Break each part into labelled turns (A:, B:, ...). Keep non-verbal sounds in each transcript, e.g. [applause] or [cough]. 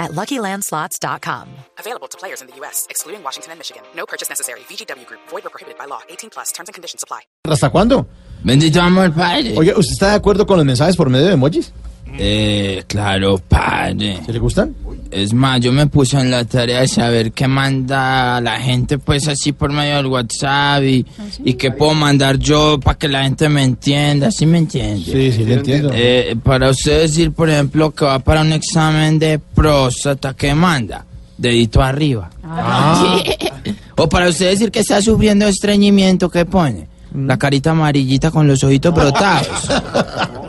A: at LuckyLandSlots.com.
B: Available to players in the U.S., excluding Washington and Michigan. No purchase necessary. VGW Group. Void or prohibited by law. 18 plus. Terms and conditions apply.
C: ¿Hasta cuándo?
D: Bendito amor, padre.
C: Oye, ¿usted está de acuerdo con los mensajes por medio de emojis?
D: Eh, claro, padre.
C: ¿Se le gustan?
D: Es más, yo me puse en la tarea de saber qué manda la gente, pues así por medio del WhatsApp y, y qué puedo mandar yo para que la gente me entienda, ¿sí me entiende?
C: Sí, sí, le entiendo.
D: Eh, para usted decir, por ejemplo, que va para un examen de próstata, ¿qué manda? Dedito arriba.
C: Ah, [laughs]
D: O para usted decir que está sufriendo estreñimiento, ¿qué pone? La carita amarillita con los ojitos brotados. [laughs]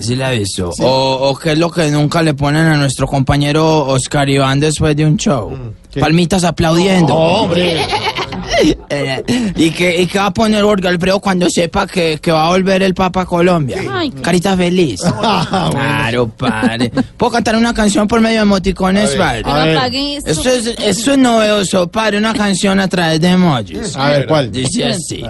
D: Sí la he visto. O, o qué es lo que nunca le ponen a nuestro compañero Oscar Iván después de un show.
C: ¿qué?
D: Palmitas aplaudiendo.
C: hombre. [laughs]
D: Eh, ¿Y qué, ¿Y qué va a poner Jorge Alfredo cuando sepa que, que va a volver el Papa a Colombia? Carita feliz. [laughs]
C: Ah, bueno.
D: Claro, padre. ¿Puedo cantar una canción por medio de emoticones, padre?
C: A ver,
D: Esto es, esto es novedoso, padre, una canción a través de emojis.
C: a ver, ¿cuál?
D: Dice así.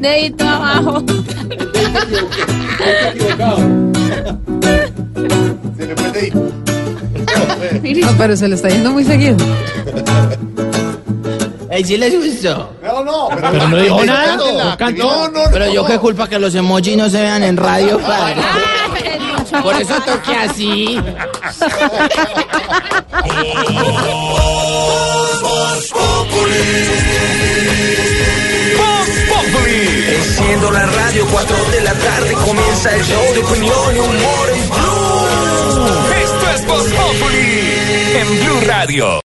E: Dedito abajo.
F: No, pero se le está yendo muy seguido.
D: Ey, ¿sí les gustó?
C: Pero no dijo nada. No cantó. No,
D: Pero yo qué culpa que los emojis no se vean en radio, padre. Por eso toqué así. [laughs]
G: Enciendo la radio, 4 de la tarde comienza el show de opinión y humor en Blue. Esto es Voz Populi en Blue Radio.